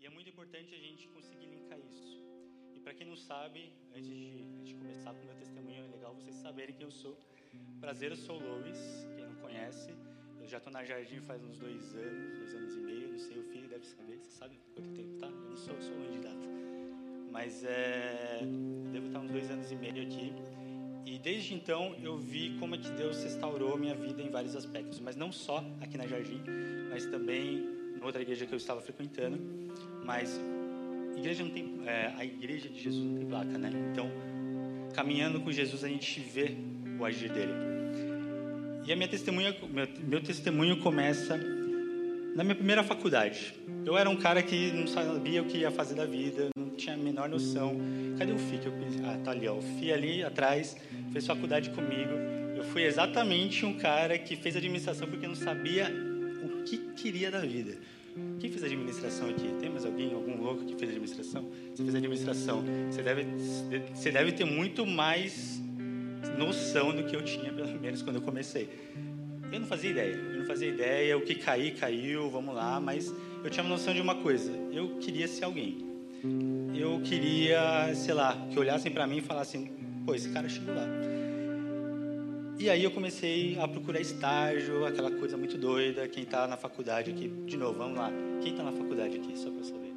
E é muito importante a gente conseguir linkar isso. E para quem não sabe, antes de, de começar com o meu testemunho, é legal vocês saberem quem eu sou. Prazer, eu sou o Lois, quem não conhece. Eu já estou na Jardim faz uns dois anos, dois anos e meio, não sei, o filho deve saber, você sabe quanto tempo tá? Eu não sou, sou de data. Mas é, devo estar uns dois anos e meio aqui. E desde então eu vi como é que Deus restaurou minha vida em vários aspectos, mas não só aqui na Jardim, mas também em outra igreja que eu estava frequentando. Mas igreja não tem, é, a igreja de Jesus não tem placa, né? Então, caminhando com Jesus a gente vê o agir dele. E a minha testemunha, meu, meu testemunho começa na minha primeira faculdade. Eu era um cara que não sabia o que ia fazer da vida, não tinha a menor noção. Cadê o FI? Que eu, ah, tá ali, ó. O FI ali atrás fez faculdade comigo. Eu fui exatamente um cara que fez administração porque não sabia o que queria da vida. Quem fez administração aqui? Tem mais alguém, algum louco que fez administração? Você fez administração. Você deve, você deve ter muito mais noção do que eu tinha, pelo menos, quando eu comecei. Eu não fazia ideia. Eu não fazia ideia. O que cair, caiu, vamos lá. Mas eu tinha uma noção de uma coisa. Eu queria ser alguém. Eu queria, sei lá, que olhassem para mim e falassem: pô, esse cara chegou lá. E aí eu comecei a procurar estágio, aquela coisa muito doida. Quem está na faculdade aqui, de novo, vamos lá. Quem está na faculdade aqui, só para saber?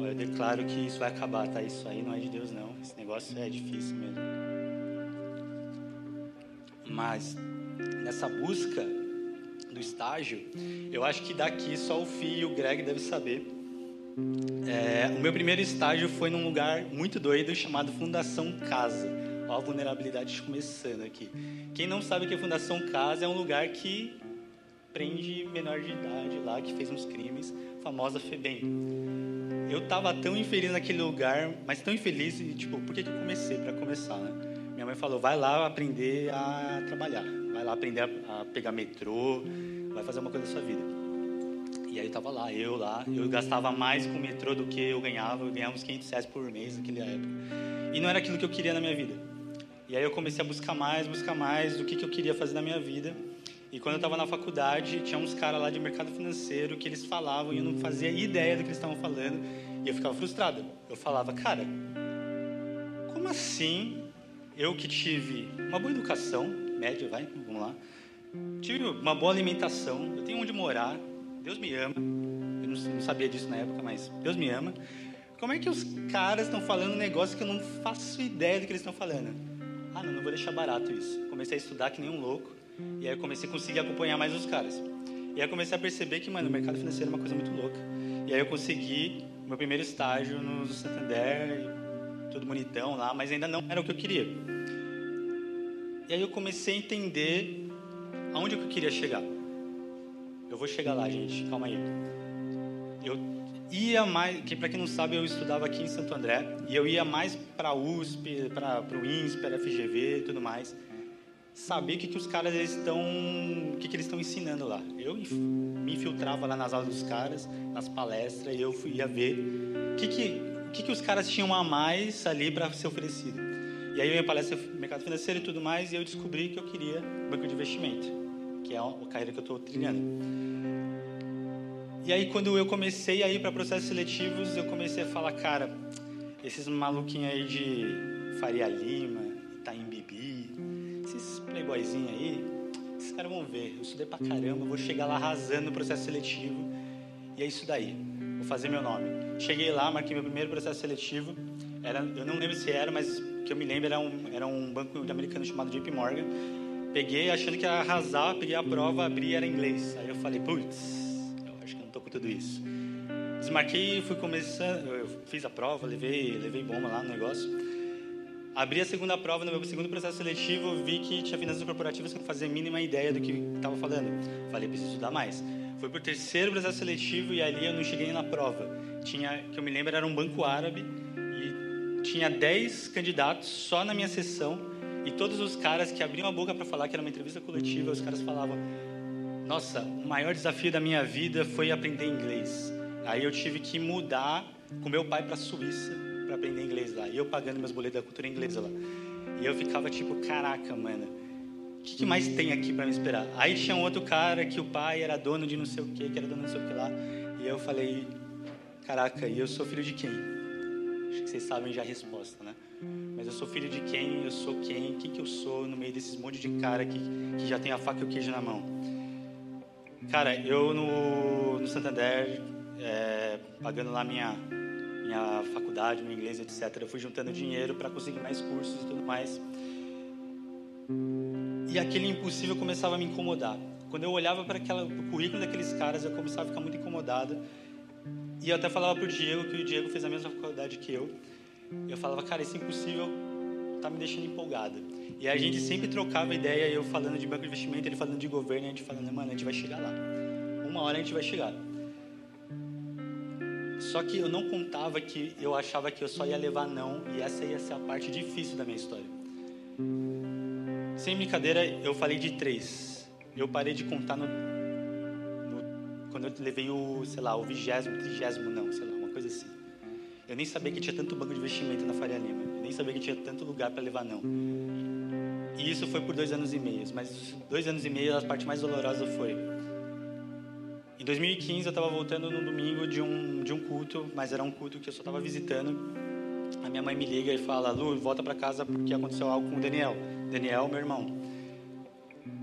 Olha, eu declaro que isso vai acabar, tá? Isso aí não é de Deus, não. Esse negócio é difícil mesmo. Mas nessa busca do estágio, eu acho que daqui só o Fih e o Greg devem saber. É, o meu primeiro estágio foi num lugar muito doido chamado Fundação Casa. Ó, a vulnerabilidade começando aqui. Quem não sabe que é Fundação Casa é um lugar que prende menor de idade lá, que fez uns crimes, famosa FEBEM. Eu tava tão infeliz naquele lugar, mas tão infeliz, e tipo, por que, que eu comecei? Para começar, né? Minha mãe falou, vai lá aprender a trabalhar, vai lá aprender a, a pegar metrô, vai fazer uma coisa da sua vida. E aí eu tava lá, eu lá, eu gastava mais com metrô do que eu ganhava, eu ganhava uns 500 reais por mês naquela época. E não era aquilo que eu queria na minha vida. E aí eu comecei a buscar mais, buscar mais do que, que eu queria fazer na minha vida. E quando eu estava na faculdade, tinha uns caras lá de mercado financeiro que eles falavam e eu não fazia ideia do que eles estavam falando. E eu ficava frustrado. Eu falava, cara, como assim eu que tive uma boa educação, média, vai, vamos lá, tive uma boa alimentação, eu tenho onde morar, Deus me ama. Eu não, sabia disso na época, mas Deus me ama. Como é que os caras estão falando um negócio que eu não faço ideia do que eles estão falando? Ah, não, não vou deixar barato isso. Comecei a estudar que nem um louco. E aí eu comecei a conseguir acompanhar mais os caras. E aí eu comecei a perceber que, mano, o mercado financeiro é uma coisa muito louca. E aí eu consegui meu primeiro estágio no Santander, tudo bonitão lá, mas ainda não era o que eu queria. E aí eu comecei a entender aonde eu queria chegar. Eu vou chegar lá, gente, calma aí. Eu ia mais, que para quem não sabe, eu estudava aqui em Santo André, e eu ia mais para USP, para o INSPE, para FGV e tudo mais. Saber o que, que os caras estão, o que, que eles estão ensinando lá. Eu me infiltrava lá nas aulas dos caras, nas palestras, e eu ia ver o que, que, que, que os caras tinham a mais ali para ser oferecido. E aí eu ia palestra mercado financeiro e tudo mais, e eu descobri que eu queria banco de investimento, que é a carreira que eu estou trilhando. E aí quando eu comecei a ir para processos seletivos, eu comecei a falar, cara, esses maluquinhos aí de Faria Lima, Itaim Bibi, esses playboyzinhos aí, esses caras vão ver. Eu estudei pra caramba, vou chegar lá arrasando no processo seletivo. E é isso daí. Vou fazer meu nome. Cheguei lá, marquei meu primeiro processo seletivo. Era, eu não lembro se era, mas que eu me lembro era um, era um banco americano chamado JP Morgan. Peguei achando que ia arrasar, peguei a prova, abri era inglês. Aí eu falei, putz, com tudo isso. Desmarquei, fui começando, eu fiz a prova, levei, levei bomba lá no negócio. Abri a segunda prova, no meu segundo processo seletivo, vi que tinha finanças corporativas que não fazia a mínima ideia do que estava falando. Falei, preciso estudar mais. Fui para o terceiro processo seletivo e ali eu não cheguei na prova. Tinha, que eu me lembro, era um banco árabe e tinha 10 candidatos só na minha sessão e todos os caras que abriam a boca para falar que era uma entrevista coletiva, os caras falavam: Nossa, o maior desafio da minha vida foi aprender inglês. Aí eu tive que mudar com meu pai para a Suíça para aprender inglês lá. E eu pagando meus boletos da cultura inglesa lá. E eu ficava tipo: Caraca, mano, o que, que, mais tem aqui para me esperar? Aí tinha um outro cara que o pai era dono de não sei o que, que era dono de não sei o que lá. E eu falei: Caraca, e eu sou filho de quem? Acho que vocês sabem já a resposta, né? Mas eu sou filho de quem? Eu sou quem? O que, que eu sou no meio desses monte de cara que, que já tem a faca e o queijo na mão? Cara, eu no, no Santander, é, pagando lá minha, minha faculdade, meu inglês, etc., eu fui juntando dinheiro para conseguir mais cursos e tudo mais. E aquele impossível começava a me incomodar. Quando eu olhava para o currículo daqueles caras, eu começava a ficar muito incomodado. E eu até falava para o Diego, que o Diego fez a mesma faculdade que eu. Eu falava, cara, esse impossível tá me deixando empolgado. E a gente sempre trocava ideia, eu falando de banco de investimento, ele falando de governo, a gente falando, mano, a gente vai chegar lá. Uma hora a gente vai chegar. Só que eu não contava que eu achava que eu só ia levar não, e essa ia ser a parte difícil da minha história. Sem brincadeira, eu falei de três. Eu parei de contar no, no quando eu levei o, sei lá, o vigésimo, trigésimo não, sei lá, uma coisa assim. Eu nem sabia que tinha tanto banco de investimento na Faria Lima. Eu nem sabia que tinha tanto lugar para levar não. E isso foi por dois anos e meio. Mas dois anos e meio, a parte mais dolorosa foi. Em 2015, eu estava voltando no domingo de um, de um culto, mas era um culto que eu só estava visitando. A minha mãe me liga e fala: Lu, volta para casa porque aconteceu algo com o Daniel. Daniel, meu irmão.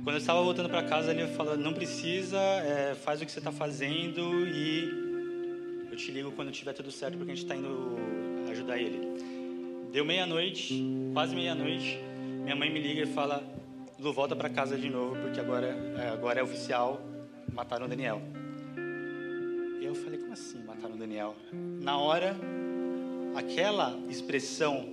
Quando eu estava voltando para casa, ele falou: Não precisa, é, faz o que você está fazendo e eu te ligo quando tiver tudo certo porque a gente está indo ajudar ele. Deu meia-noite, quase meia-noite. Minha mãe me liga e fala: Lu, volta para casa de novo porque agora, é, agora é oficial, mataram o Daniel. Eu falei: Como assim mataram o Daniel? Na hora, aquela expressão,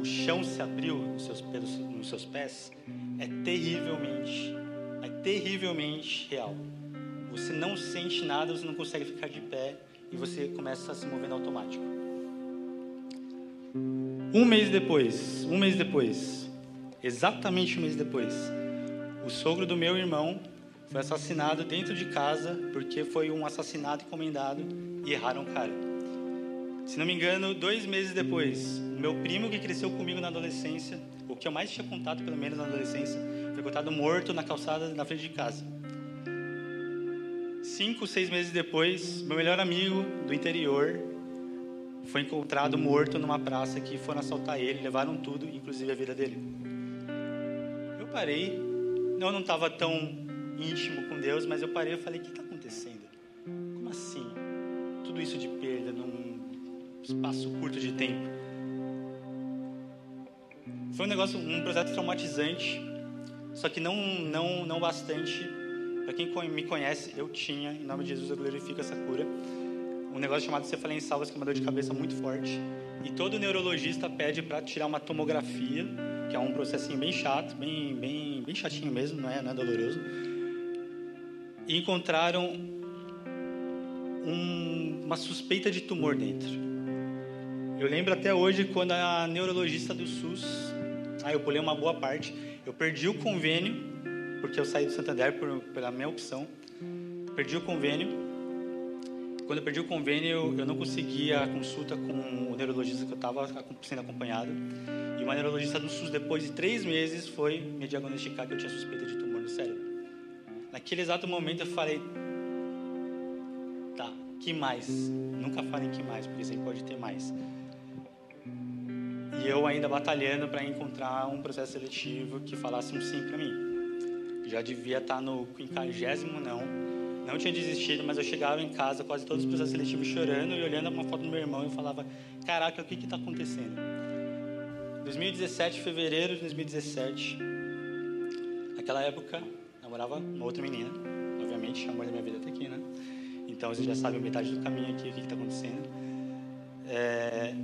o chão se abriu nos seus, pelos, nos seus pés, é terrivelmente, é terrivelmente real. Você não sente nada, você não consegue ficar de pé e você começa a se mover automático. Um mês depois, um mês depois, exatamente um mês depois, o sogro do meu irmão foi assassinado dentro de casa porque foi um assassinato encomendado e erraram o cara. Se não me engano, dois meses depois, o meu primo que cresceu comigo na adolescência, o que eu mais tinha contato, pelo menos na adolescência, foi contado morto na calçada na frente de casa. Cinco, seis meses depois, meu melhor amigo do interior foi encontrado morto numa praça que foram assaltar ele, levaram tudo, inclusive a vida dele. Parei, eu não estava tão íntimo com Deus, mas eu parei e falei: o que está acontecendo? Como assim? Tudo isso de perda num espaço curto de tempo. Foi um negócio, um projeto traumatizante, só que não, não, não bastante. Para quem me conhece, eu tinha, em nome de Jesus, eu glorifico essa cura. Um negócio chamado cefaleia em salvas, que é uma dor de cabeça muito forte. E todo neurologista pede para tirar uma tomografia, que é um processinho bem chato, bem, bem, bem chatinho mesmo, não é, não é doloroso. E encontraram um, uma suspeita de tumor dentro. Eu lembro até hoje quando a neurologista do SUS, ah, eu pulei uma boa parte, eu perdi o convênio, porque eu saí do Santander por, pela minha opção, perdi o convênio. Quando eu perdi o convênio, eu não conseguia a consulta com o neurologista que eu estava sendo acompanhado. E uma neurologista do SUS, depois de três meses, foi me diagnosticar que eu tinha suspeita de tumor no cérebro. Naquele exato momento eu falei, tá, que mais? Nunca falem que mais, porque sempre pode ter mais. E eu ainda batalhando para encontrar um processo seletivo que falasse um sim para mim. Já devia estar tá no quinquagésimo não. Não tinha desistido, mas eu chegava em casa, quase todos os processos seletivos chorando e olhando uma foto do meu irmão e falava: Caraca, o que está acontecendo? 2017, fevereiro de 2017. Naquela época, namorava uma outra menina. Obviamente, amor da minha vida até aqui, né? Então você já sabe metade do caminho aqui, o que está acontecendo. É,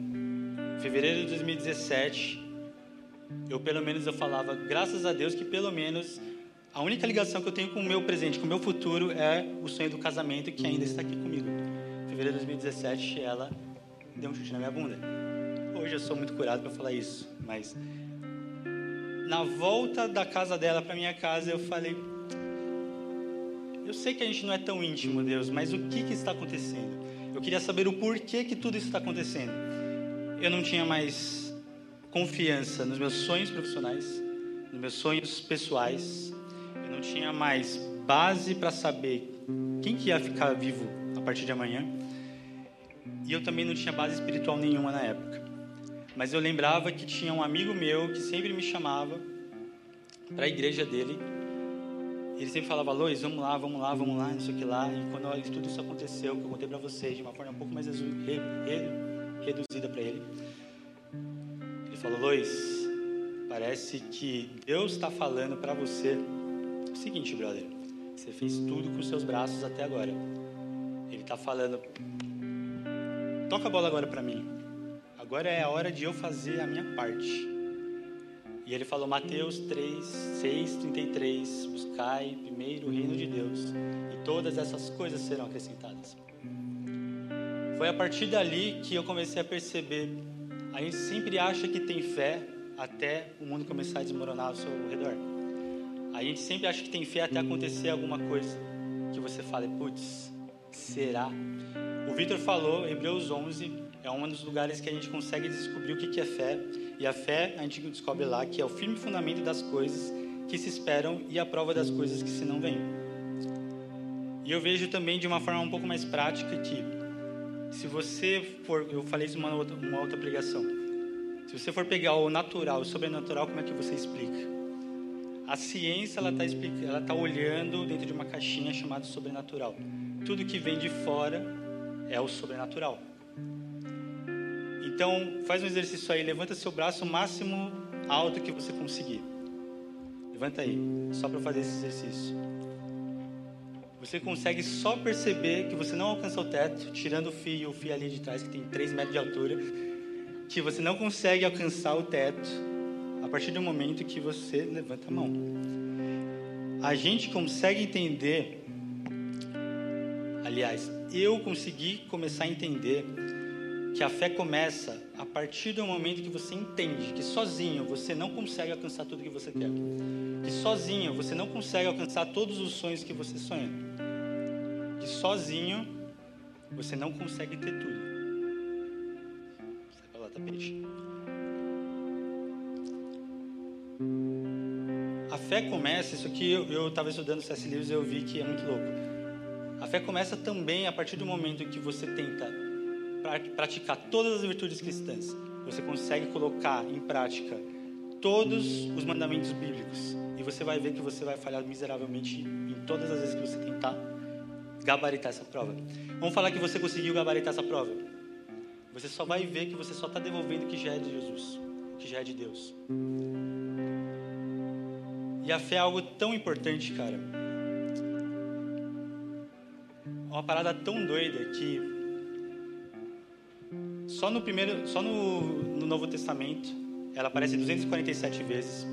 fevereiro de 2017, eu pelo menos eu falava, graças a Deus que pelo menos a única ligação que eu tenho com o meu presente, com o meu futuro é o sonho do casamento que ainda está aqui comigo. Fevereiro de 2017, ela deu um chute na minha bunda. Hoje eu sou muito curado para falar isso, mas na volta da casa dela para minha casa, eu falei: Eu sei que a gente não é tão íntimo, Deus, mas o que, que está acontecendo? Eu queria saber o porquê que tudo isso está acontecendo eu não tinha mais confiança nos meus sonhos profissionais, nos meus sonhos pessoais. Não tinha mais base para saber quem que ia ficar vivo a partir de amanhã. e eu também não tinha base espiritual nenhuma na época. Mas eu lembrava que tinha um amigo meu que sempre me chamava para a igreja dele. Ele sempre falava, Lois, vamos lá, vamos lá, vamos lá, não sei o que lá. E quando tudo isso aconteceu, que eu contei para vocês de uma forma um pouco mais reduzida para ele, ele falou, Lois, parece que Deus está falando para você seguinte, brother, você fez tudo com os seus braços até agora. Ele está falando, toca a bola agora para mim. Agora é a hora de eu fazer a minha parte. E ele falou, Mateus 3, 6, 33, buscai primeiro o reino de Deus e todas essas coisas serão acrescentadas. Foi a partir dali que eu comecei a perceber, a gente sempre acha que tem fé até o mundo começar a desmoronar ao seu redor. A gente sempre acha que tem fé até acontecer alguma coisa que você fala, putz, será? O Vitor falou, Hebreus 11 é um dos lugares que a gente consegue descobrir o que é fé. E a fé, a gente descobre lá que é o firme fundamento das coisas que se esperam e a prova das coisas que se não vêm. E eu vejo também de uma forma um pouco mais prática que, se você for, eu falei isso numa outra, uma outra pregação, se você for pegar o natural, o sobrenatural, como é que você explica? A ciência ela está ela tá olhando dentro de uma caixinha chamada sobrenatural. Tudo que vem de fora é o sobrenatural. Então, faz um exercício aí, levanta seu braço o máximo alto que você conseguir. Levanta aí, só para fazer esse exercício. Você consegue só perceber que você não alcança o teto, tirando o fio, o fio ali de trás que tem 3 metros de altura, que você não consegue alcançar o teto a partir do momento que você levanta a mão. A gente consegue entender, aliás, eu consegui começar a entender que a fé começa a partir do momento que você entende que sozinho você não consegue alcançar tudo que você quer. Que sozinho você não consegue alcançar todos os sonhos que você sonha. Que sozinho você não consegue ter tudo. Sai pra lá, tapete. Fé começa, isso aqui eu estava estudando C.S. Lewis e eu vi que é muito louco. A fé começa também a partir do momento que você tenta praticar todas as virtudes cristãs. Você consegue colocar em prática todos os mandamentos bíblicos. E você vai ver que você vai falhar miseravelmente em todas as vezes que você tentar gabaritar essa prova. Vamos falar que você conseguiu gabaritar essa prova. Você só vai ver que você só está devolvendo o que já é de Jesus, o que já é de Deus. E a fé é algo tão importante, cara. É uma parada tão doida que só no primeiro, só no, no Novo Testamento ela aparece 247 vezes.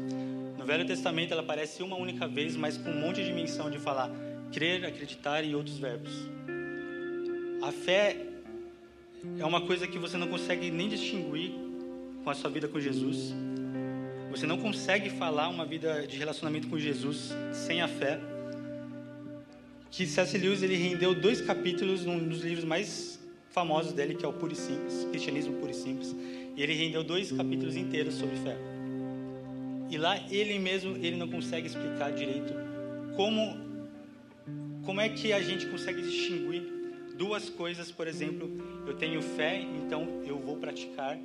No Velho Testamento ela aparece uma única vez, mas com um monte de menção de falar crer, acreditar e outros verbos. A fé é uma coisa que você não consegue nem distinguir com a sua vida com Jesus. Você não consegue falar uma vida de relacionamento com Jesus sem a fé. Que C.S. Lewis ele rendeu dois capítulos num dos livros mais famosos dele, que é o Puro e Simples, Cristianismo Puro e Simples. E ele rendeu dois capítulos inteiros sobre fé. E lá ele mesmo ele não consegue explicar direito como como é que a gente consegue distinguir duas coisas, por exemplo, eu tenho fé, então eu vou praticar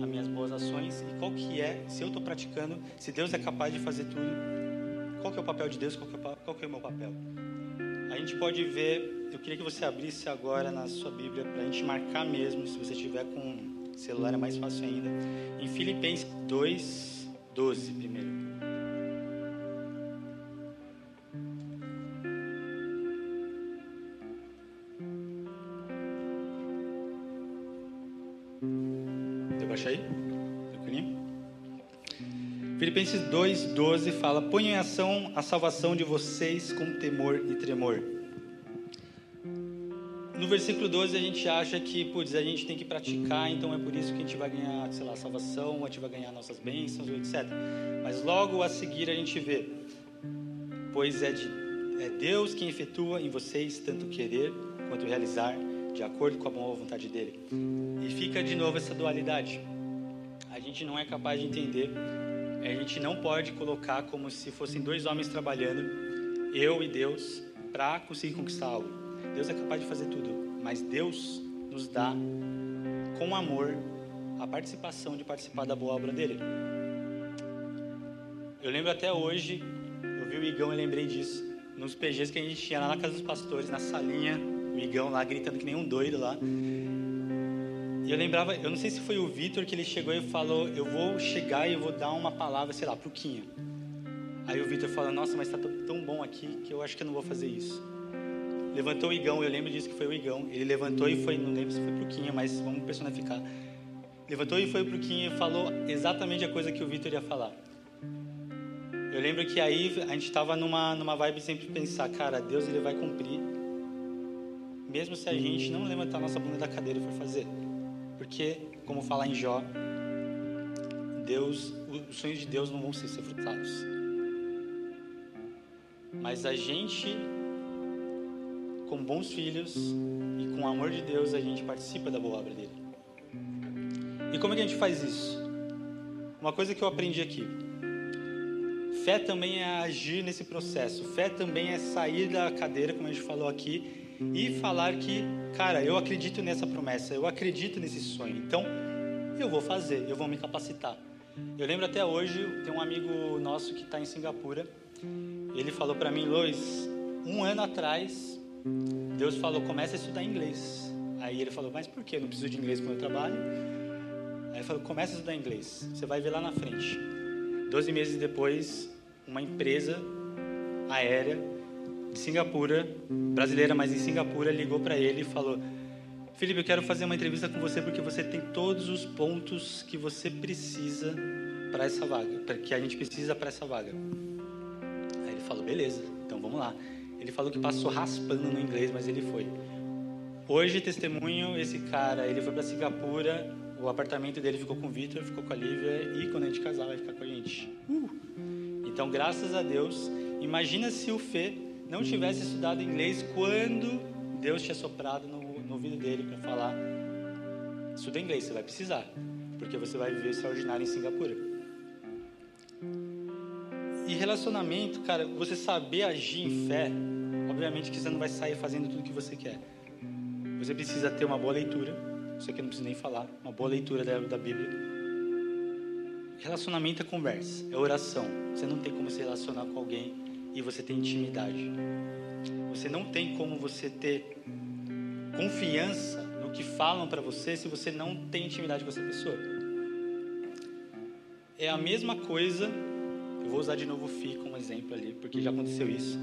as minhas boas ações e qual que é, se eu estou praticando, se Deus é capaz de fazer tudo, qual que é o papel de Deus, qual que é, qual que é o meu papel. A gente pode ver, eu queria que você abrisse agora na sua Bíblia para a gente marcar mesmo, se você tiver com celular é mais fácil ainda, em Filipenses 2, 12 primeiro. Filipenses 2,12 fala: Ponham em ação a salvação de vocês com temor e tremor. No versículo 12 a gente acha que, putz, a gente tem que praticar, então é por isso que a gente vai ganhar, sei lá, salvação, a gente vai ganhar nossas bênçãos, etc. Mas logo a seguir a gente vê: Pois é, de, é Deus quem efetua em vocês tanto querer quanto realizar, de acordo com a boa vontade dele. E fica de novo essa dualidade. A gente não é capaz de entender a gente não pode colocar como se fossem dois homens trabalhando, eu e Deus, para conseguir conquistar algo. Deus é capaz de fazer tudo, mas Deus nos dá com amor a participação de participar da boa obra dele. Eu lembro até hoje, eu vi o Igão e lembrei disso, nos PGs que a gente tinha lá na casa dos pastores, na salinha, o Igão lá gritando que nem um doido lá. E eu lembrava, eu não sei se foi o Vitor que ele chegou e falou: Eu vou chegar e eu vou dar uma palavra, sei lá, pro Quinha. Aí o Vitor falou: Nossa, mas tá tão bom aqui que eu acho que eu não vou fazer isso. Levantou o Igão, eu lembro disso que foi o Igão. Ele levantou e foi, não lembro se foi pro Quinha, mas vamos personificar. Levantou e foi pro Quinha e falou exatamente a coisa que o Vitor ia falar. Eu lembro que aí a gente estava numa, numa vibe sempre pensar: Cara, Deus ele vai cumprir, mesmo se a gente não levantar nossa bunda da cadeira e for fazer. Porque, como fala em Jó, Deus, os sonhos de Deus não vão ser frustrados. Mas a gente, com bons filhos e com o amor de Deus, a gente participa da boa obra dele. E como é que a gente faz isso? Uma coisa que eu aprendi aqui. Fé também é agir nesse processo. Fé também é sair da cadeira, como a gente falou aqui, e falar que, cara, eu acredito nessa promessa, eu acredito nesse sonho. Então, eu vou fazer, eu vou me capacitar. Eu lembro até hoje, tem um amigo nosso que está em Singapura. Ele falou para mim, Lois, um ano atrás, Deus falou, comece a estudar inglês. Aí ele falou, mas por que? Eu não preciso de inglês para o meu trabalho. Aí ele falou, comece a estudar inglês. Você vai ver lá na frente. Doze meses depois, uma empresa aérea de Singapura, brasileira, mas em Singapura, ligou para ele e falou: Felipe, eu quero fazer uma entrevista com você porque você tem todos os pontos que você precisa para essa vaga, que a gente precisa para essa vaga. Aí ele falou: beleza, então vamos lá. Ele falou que passou raspando no inglês, mas ele foi. Hoje, testemunho, esse cara, ele foi para Singapura, o apartamento dele ficou com o Victor, ficou com a Lívia e quando a gente casar vai ficar com a gente. Uh! Então, graças a Deus, imagina se o Fê não tivesse estudado inglês quando Deus tinha soprado no, no ouvido dele para falar: estuda inglês, você vai precisar, porque você vai viver extraordinário em Singapura. E relacionamento, cara, você saber agir em fé, obviamente que você não vai sair fazendo tudo que você quer. Você precisa ter uma boa leitura, isso aqui eu não preciso nem falar, uma boa leitura da, da Bíblia. Relacionamento é conversa, é oração. Você não tem como se relacionar com alguém e você tem intimidade. Você não tem como você ter confiança no que falam para você se você não tem intimidade com essa pessoa. É a mesma coisa, eu vou usar de novo o Fi como exemplo ali, porque já aconteceu isso.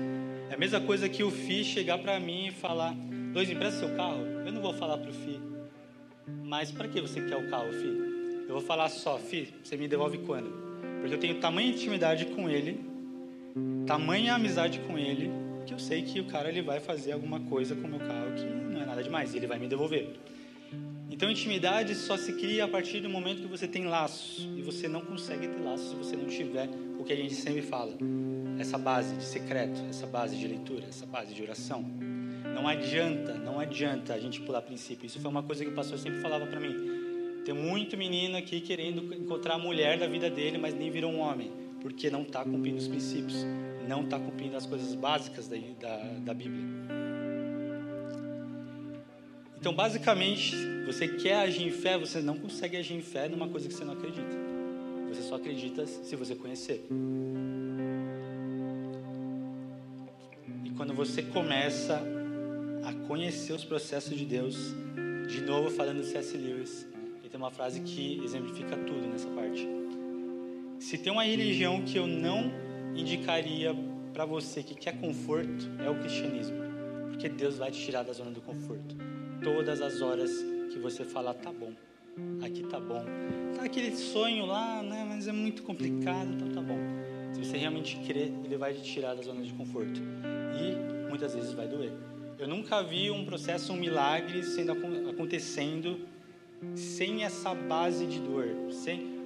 É a mesma coisa que o Fi chegar para mim e falar: Dois, empresta seu carro? Eu não vou falar pro Fi, mas para que você quer o carro, Fi? Eu vou falar só, Fi, você me devolve quando? Porque eu tenho tamanha intimidade com ele tamanha amizade com ele que eu sei que o cara ele vai fazer alguma coisa com o meu carro que não é nada demais, ele vai me devolver. Então, intimidade só se cria a partir do momento que você tem laços. E você não consegue ter laços se você não tiver o que a gente sempre fala: essa base de secreto, essa base de leitura, essa base de oração. Não adianta, não adianta a gente pular princípio. Isso foi uma coisa que o pastor sempre falava para mim. Tem muito menino aqui querendo encontrar a mulher da vida dele, mas nem virou um homem porque não está cumprindo os princípios, não está cumprindo as coisas básicas da, da, da Bíblia. Então, basicamente, você quer agir em fé, você não consegue agir em fé numa coisa que você não acredita. Você só acredita se você conhecer. E quando você começa a conhecer os processos de Deus, de novo falando C.S. Lewis, ele tem uma frase que exemplifica tudo nessa parte. Se tem uma religião que eu não indicaria para você que quer conforto, é o cristianismo. Porque Deus vai te tirar da zona do conforto. Todas as horas que você falar, tá bom, aqui tá bom. Tá aquele sonho lá, né, mas é muito complicado, então tá bom. Se você realmente crer, Ele vai te tirar da zona de conforto. E muitas vezes vai doer. Eu nunca vi um processo, um milagre sendo acontecendo sem essa base de dor, sem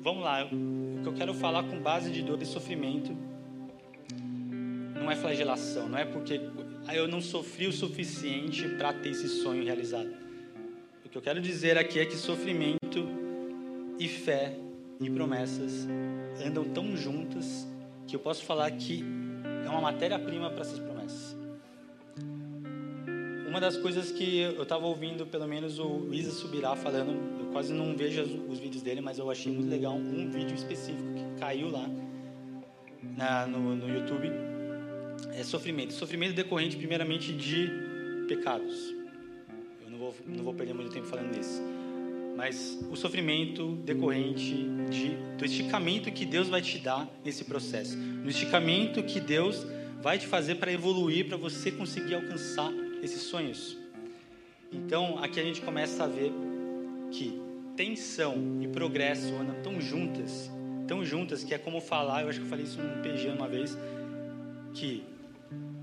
vamos lá, o que eu quero falar com base de dor e sofrimento não é flagelação, não é porque eu não sofri o suficiente para ter esse sonho realizado. O que eu quero dizer aqui é que sofrimento e fé e promessas andam tão juntas que eu posso falar que é uma matéria-prima para essas promessas. Uma das coisas que eu estava ouvindo, pelo menos o Isa Subirá falando, eu quase não vejo os vídeos dele, mas eu achei muito legal um vídeo específico que caiu lá na, no, no YouTube. É sofrimento. Sofrimento decorrente, primeiramente, de pecados. Eu não vou, não vou perder muito tempo falando nisso. Mas o sofrimento decorrente de, do esticamento que Deus vai te dar nesse processo. No esticamento que Deus vai te fazer para evoluir, para você conseguir alcançar esses sonhos. Então, aqui a gente começa a ver que tensão e progresso andam tão juntas, tão juntas, que é como falar, eu acho que eu falei isso num PG uma vez, que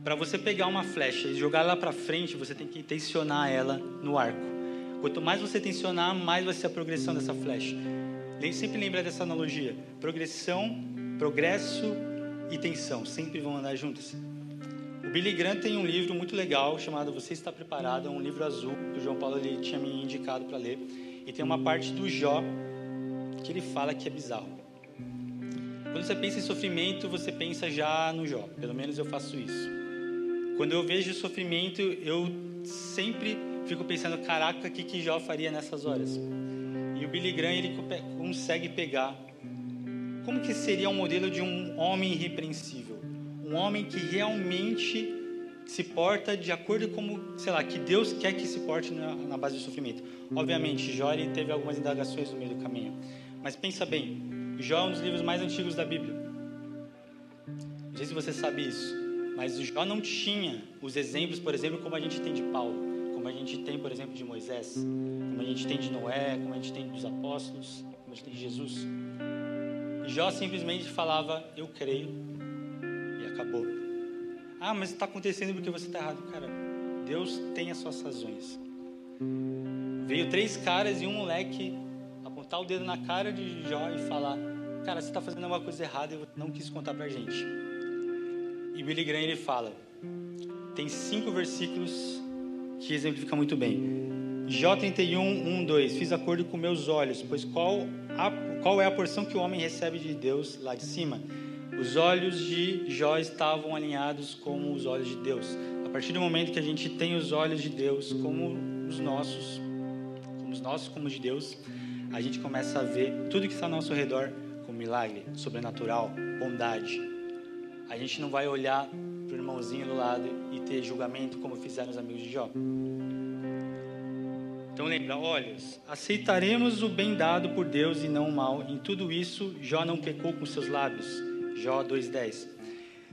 para você pegar uma flecha e jogar ela para frente, você tem que tensionar ela no arco. Quanto mais você tensionar, mais vai ser a progressão dessa flecha. Sempre lembra dessa analogia: progressão, progresso e tensão sempre vão andar juntas. Billy Graham tem um livro muito legal chamado Você Está Preparado, é um livro azul que o João Paulo ele tinha me indicado para ler. E tem uma parte do Jó que ele fala que é bizarro. Quando você pensa em sofrimento, você pensa já no Jó. Pelo menos eu faço isso. Quando eu vejo sofrimento, eu sempre fico pensando, caraca, o que, que Jó faria nessas horas? E o Billy Graham ele consegue pegar como que seria um modelo de um homem irrepreensível um homem que realmente se porta de acordo com, sei lá, que Deus quer que se porte na, na base do sofrimento. Obviamente, Jó ele teve algumas indagações no meio do caminho. Mas pensa bem, Jó é um dos livros mais antigos da Bíblia. Não sei se você sabe isso, mas Jó não tinha os exemplos, por exemplo, como a gente tem de Paulo, como a gente tem, por exemplo, de Moisés, como a gente tem de Noé, como a gente tem dos apóstolos, como a gente tem de Jesus. Jó simplesmente falava: Eu creio, acabou. Ah, mas está acontecendo porque você está errado. Cara, Deus tem as suas razões. Veio três caras e um moleque apontar o dedo na cara de Jó e falar: Cara, você está fazendo alguma coisa errada e não quis contar para gente. E Billy Graham ele fala: Tem cinco versículos que exemplificam muito bem. Jó 31, 1, 2: Fiz acordo com meus olhos, pois qual, a, qual é a porção que o homem recebe de Deus lá de cima? Os olhos de Jó estavam alinhados com os olhos de Deus. A partir do momento que a gente tem os olhos de Deus como os nossos, como os nossos como os de Deus, a gente começa a ver tudo que está ao nosso redor como milagre, sobrenatural, bondade. A gente não vai olhar para o irmãozinho do lado e ter julgamento como fizeram os amigos de Jó. Então lembra, olhos, aceitaremos o bem dado por Deus e não o mal. Em tudo isso, Jó não pecou com seus lábios Jó 2:10.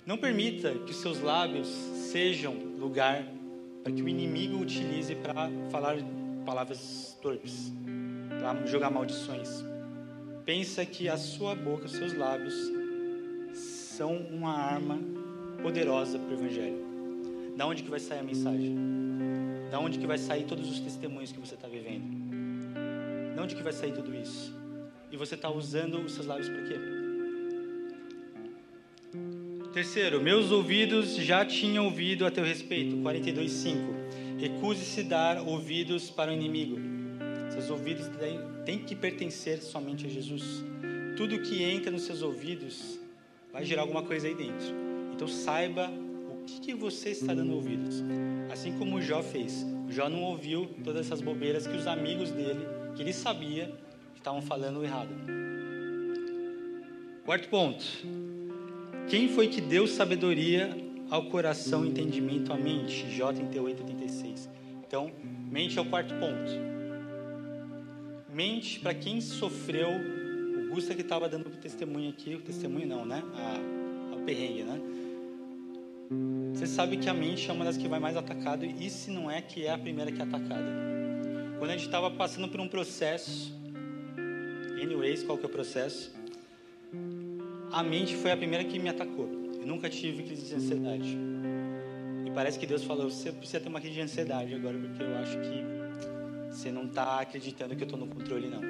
Não permita que os seus lábios sejam lugar para que o inimigo utilize para falar palavras torpes, para jogar maldições. Pensa que a sua boca, os seus lábios são uma arma poderosa para o evangelho. Da onde que vai sair a mensagem? Da onde que vai sair todos os testemunhos que você está vivendo? Da onde que vai sair tudo isso? E você está usando os seus lábios para quê? Terceiro, meus ouvidos já tinham ouvido a teu respeito. 42:5. Recuse-se dar ouvidos para o inimigo. Seus ouvidos têm que pertencer somente a Jesus. Tudo que entra nos seus ouvidos vai gerar alguma coisa aí dentro. Então saiba o que, que você está dando ouvidos. Assim como Jó fez. Jó não ouviu todas essas bobeiras que os amigos dele, que ele sabia, estavam falando errado. Quarto ponto quem foi que deu sabedoria ao coração, entendimento à mente? J 38, 86. Então, mente é o quarto ponto. Mente para quem sofreu. O Gusta que estava dando testemunho aqui, o testemunho não, né? A, a perrengue, né? Você sabe que a mente é uma das que vai mais atacada e se não é que é a primeira que é atacada. Quando a gente estava passando por um processo, anyways, qual que é o processo? A mente foi a primeira que me atacou. Eu nunca tive crise de ansiedade. E parece que Deus falou: você precisa ter uma crise de ansiedade agora, porque eu acho que você não está acreditando que eu estou no controle, não.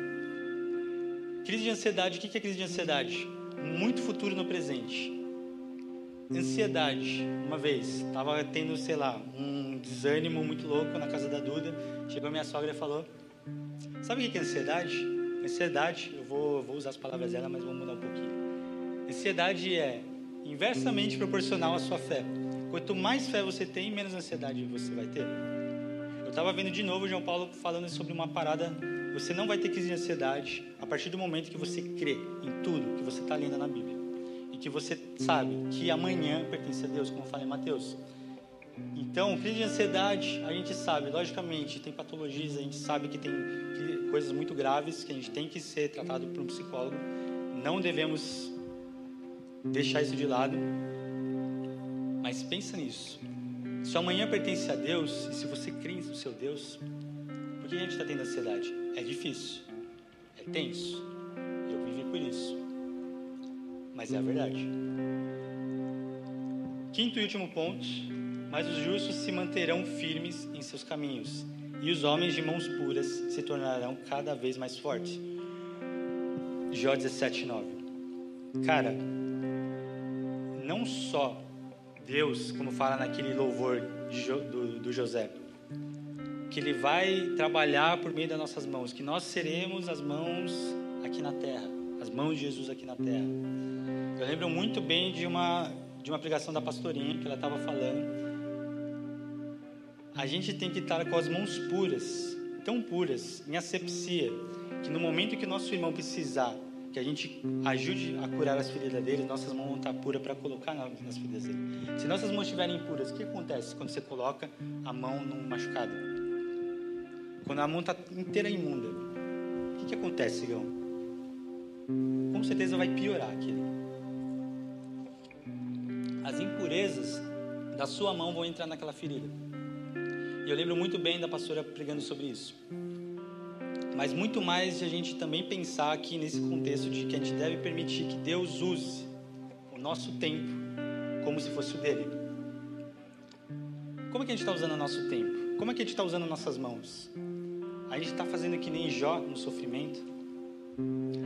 Crise de ansiedade, o que é crise de ansiedade? Muito futuro no presente. Ansiedade, uma vez, estava tendo, sei lá, um desânimo muito louco na casa da Duda. Chegou a minha sogra e falou: Sabe o que é ansiedade? Ansiedade, eu vou, vou usar as palavras dela, mas vou mudar um pouquinho. Ansiedade é inversamente proporcional à sua fé. Quanto mais fé você tem, menos ansiedade você vai ter. estava vendo de novo o João Paulo falando sobre uma parada. Você não vai ter crise de ansiedade a partir do momento que você crê em tudo que você está lendo na Bíblia. E que você sabe que amanhã pertence a Deus, como eu falei em Mateus. Então, crise de ansiedade, a gente sabe, logicamente, tem patologias, a gente sabe que tem coisas muito graves que a gente tem que ser tratado por um psicólogo. Não devemos deixar isso de lado. Mas pensa nisso. Se amanhã pertence a Deus, e se você crê no seu Deus, por que a gente está tendo ansiedade? É difícil, é tenso. Eu vivi por isso. Mas é a verdade. Quinto e último ponto mas os justos se manterão firmes em seus caminhos, e os homens de mãos puras se tornarão cada vez mais fortes. Jó 17:9. Cara, não só Deus, como fala naquele louvor do, do José, que Ele vai trabalhar por meio das nossas mãos, que nós seremos as mãos aqui na terra, as mãos de Jesus aqui na terra. Eu lembro muito bem de uma de uma pregação da pastorinha que ela estava falando a gente tem que estar com as mãos puras, tão puras, em asepsia, que no momento que nosso irmão precisar que a gente ajude a curar as feridas dele, nossas mãos vão estar puras para colocar nas feridas dele. Se nossas mãos estiverem impuras, o que acontece quando você coloca a mão num machucado? Quando a mão está inteira imunda, o que, que acontece, Sigão? Com certeza vai piorar aquilo. As impurezas da sua mão vão entrar naquela ferida. E eu lembro muito bem da pastora pregando sobre isso. Mas muito mais de a gente também pensar aqui nesse contexto de que a gente deve permitir que Deus use o nosso tempo como se fosse o dele. Como é que a gente está usando o nosso tempo? Como é que a gente está usando nossas mãos? A gente está fazendo que nem Jó no sofrimento?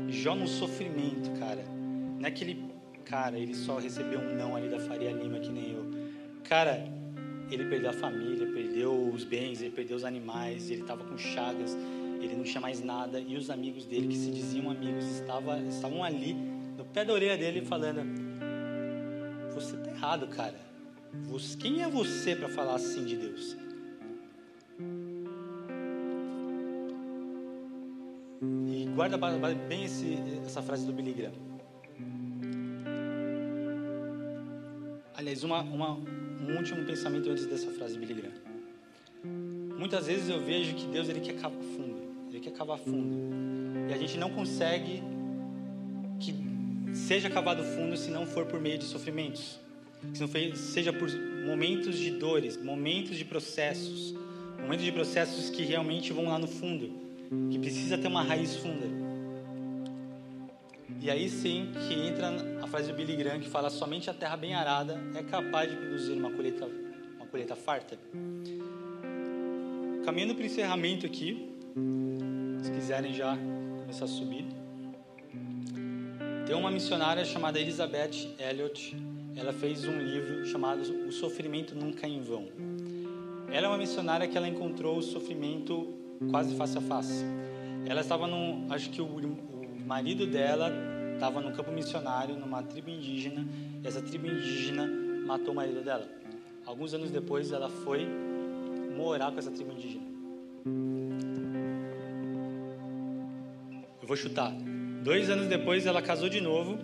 Jó no sofrimento, cara. Não é aquele cara, ele só recebeu um não ali da Faria Lima que nem eu. Cara, ele perdeu a família, perdeu os bens, ele perdeu os animais, ele estava com chagas, ele não tinha mais nada. E os amigos dele, que se diziam amigos, estavam, ali, no pé da orelha dele, falando: Você está errado, cara. Quem é você para falar assim de Deus? E guarda bem esse, essa frase do Billy Graham. Aliás, uma, uma, um último pensamento antes dessa frase, Billy Graham. Muitas vezes eu vejo que Deus ele quer cavar fundo, ele quer cavar fundo, e a gente não consegue que seja cavado fundo se não for por meio de sofrimentos, se não seja por momentos de dores, momentos de processos, momentos de processos que realmente vão lá no fundo, que precisa ter uma raiz funda. E aí sim que entra a frase do Billy Graham que fala somente a terra bem arada é capaz de produzir uma colheita, uma colheita farta. Caminhando para o encerramento aqui, quiserem já começar a subir. Tem uma missionária chamada Elizabeth Elliot. Ela fez um livro chamado O Sofrimento Nunca em Vão. Ela é uma missionária que ela encontrou o sofrimento quase face a face. Ela estava num, acho que o, o marido dela estava no campo missionário, numa tribo indígena, e essa tribo indígena matou o marido dela. Alguns anos depois, ela foi morar com essa tribo indígena. Eu vou chutar. Dois anos depois, ela casou de novo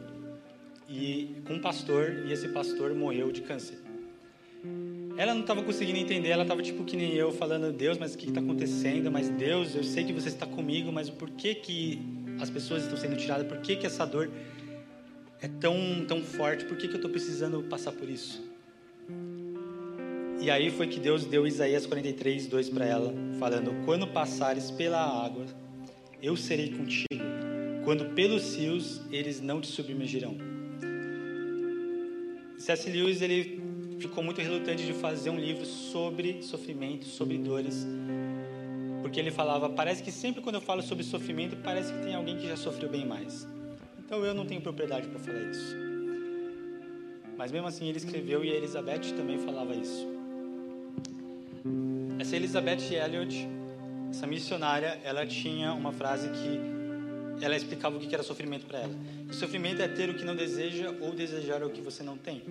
e com um pastor, e esse pastor morreu de câncer. Ela não estava conseguindo entender, ela estava tipo que nem eu, falando, Deus, mas o que está acontecendo? Mas Deus, eu sei que você está comigo, mas por que que as pessoas estão sendo tiradas, por que, que essa dor é tão, tão forte, por que, que eu estou precisando passar por isso? E aí foi que Deus deu Isaías 43, 2 para ela, falando: Quando passares pela água, eu serei contigo. Quando pelos rios, eles não te submergirão. C.S. Lewis ele ficou muito relutante de fazer um livro sobre sofrimento, sobre dores, porque ele falava: parece que sempre quando eu falo sobre sofrimento, parece que tem alguém que já sofreu bem mais. Então eu não tenho propriedade para falar isso. Mas mesmo assim ele escreveu e a Elizabeth também falava isso. Essa Elizabeth Elliot, essa missionária, ela tinha uma frase que ela explicava o que era sofrimento para ela. O sofrimento é ter o que não deseja ou desejar o que você não tem.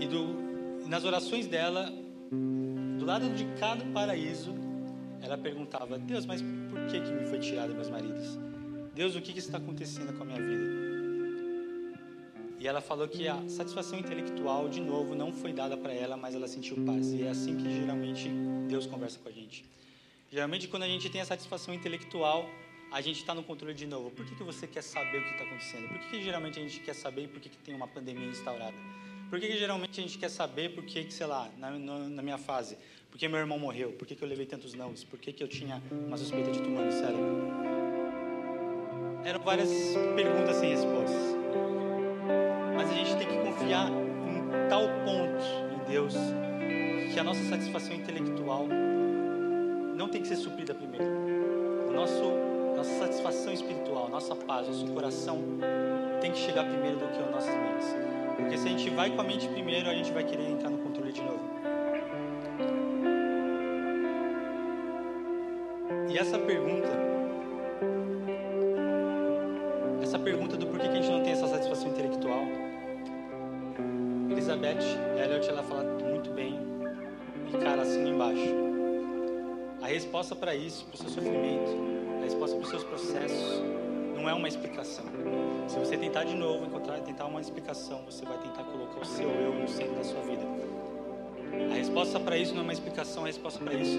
E do, nas orações dela, do lado de cada paraíso, ela perguntava: Deus, mas por que, que me foi tirado meus maridos? Deus, o que, que está acontecendo com a minha vida? E ela falou que a satisfação intelectual, de novo, não foi dada para ela, mas ela sentiu paz. E é assim que geralmente Deus conversa com a gente. Geralmente, quando a gente tem a satisfação intelectual, a gente está no controle de novo. Por que, que você quer saber o que está acontecendo? Por que, que geralmente a gente quer saber por que, que tem uma pandemia instaurada? Por que, que geralmente a gente quer saber por que, sei lá, na, na, minha fase, por que meu irmão morreu? Por que, que eu levei tantos nãos? Por que, que eu tinha uma suspeita de tumor no cérebro? Eram várias perguntas sem respostas mas a gente tem que confiar em tal ponto em Deus que a nossa satisfação intelectual não tem que ser suprida primeiro. O nosso, nossa satisfação espiritual, nossa paz, nosso coração tem que chegar primeiro do que as nossas mentes. Porque se a gente vai com a mente primeiro, a gente vai querer entrar no controle de novo. E essa pergunta, essa pergunta do porquê que a gente não tem essa satisfação intelectual, Elizabeth Elliot ela fala muito bem e cara assina embaixo. A resposta para isso, para o seu sofrimento, a resposta para os seus processos, não é uma explicação. Se você tentar de novo encontrar, tentar uma explicação, você vai tentar colocar o seu eu no centro da sua vida. A resposta para isso não é uma explicação, a resposta para isso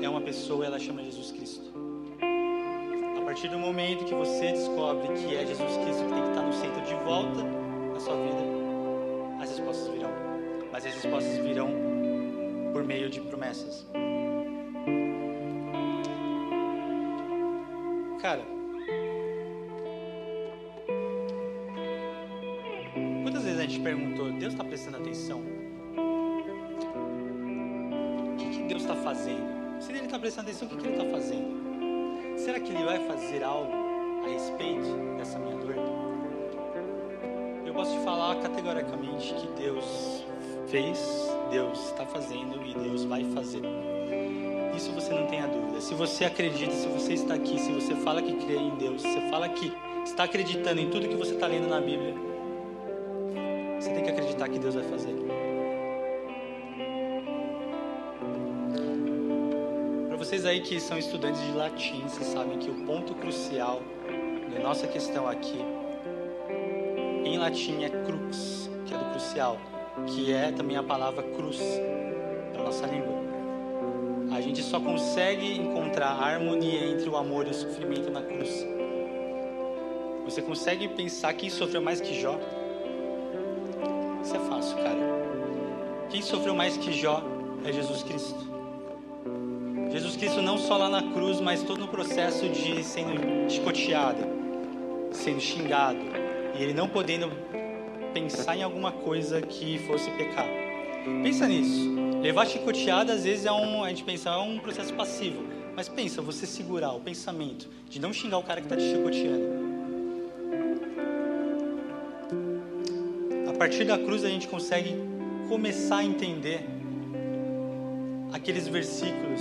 é uma pessoa, ela chama Jesus Cristo. A partir do momento que você descobre que é Jesus Cristo que tem que estar no centro de volta da sua vida, as respostas virão. Mas as respostas virão por meio de promessas. Cara, quantas vezes a gente perguntou, Deus está prestando atenção? O que, que Deus está fazendo? Se Ele está prestando atenção, o que, que Ele está fazendo? Será que Ele vai fazer algo a respeito dessa minha dor? posso te falar categoricamente que Deus fez, Deus está fazendo e Deus vai fazer. Isso você não tenha dúvida. Se você acredita, se você está aqui, se você fala que crê em Deus, se você fala que está acreditando em tudo que você está lendo na Bíblia, você tem que acreditar que Deus vai fazer. Para vocês aí que são estudantes de latim, vocês sabem que o ponto crucial da nossa questão aqui em latim é crux, que é do crucial, que é também a palavra cruz da nossa língua. Gente só consegue encontrar a harmonia entre o amor e o sofrimento na cruz. Você consegue pensar quem sofreu mais que Jó? Isso é fácil, cara. Quem sofreu mais que Jó é Jesus Cristo. Jesus Cristo não só lá na cruz, mas todo no processo de sendo chicoteado, sendo xingado, e ele não podendo pensar em alguma coisa que fosse pecar. Pensa nisso. Levar chicoteada às vezes é um, a gente pensa, é um processo passivo. Mas pensa, você segurar o pensamento de não xingar o cara que está te chicoteando. A partir da cruz a gente consegue começar a entender aqueles versículos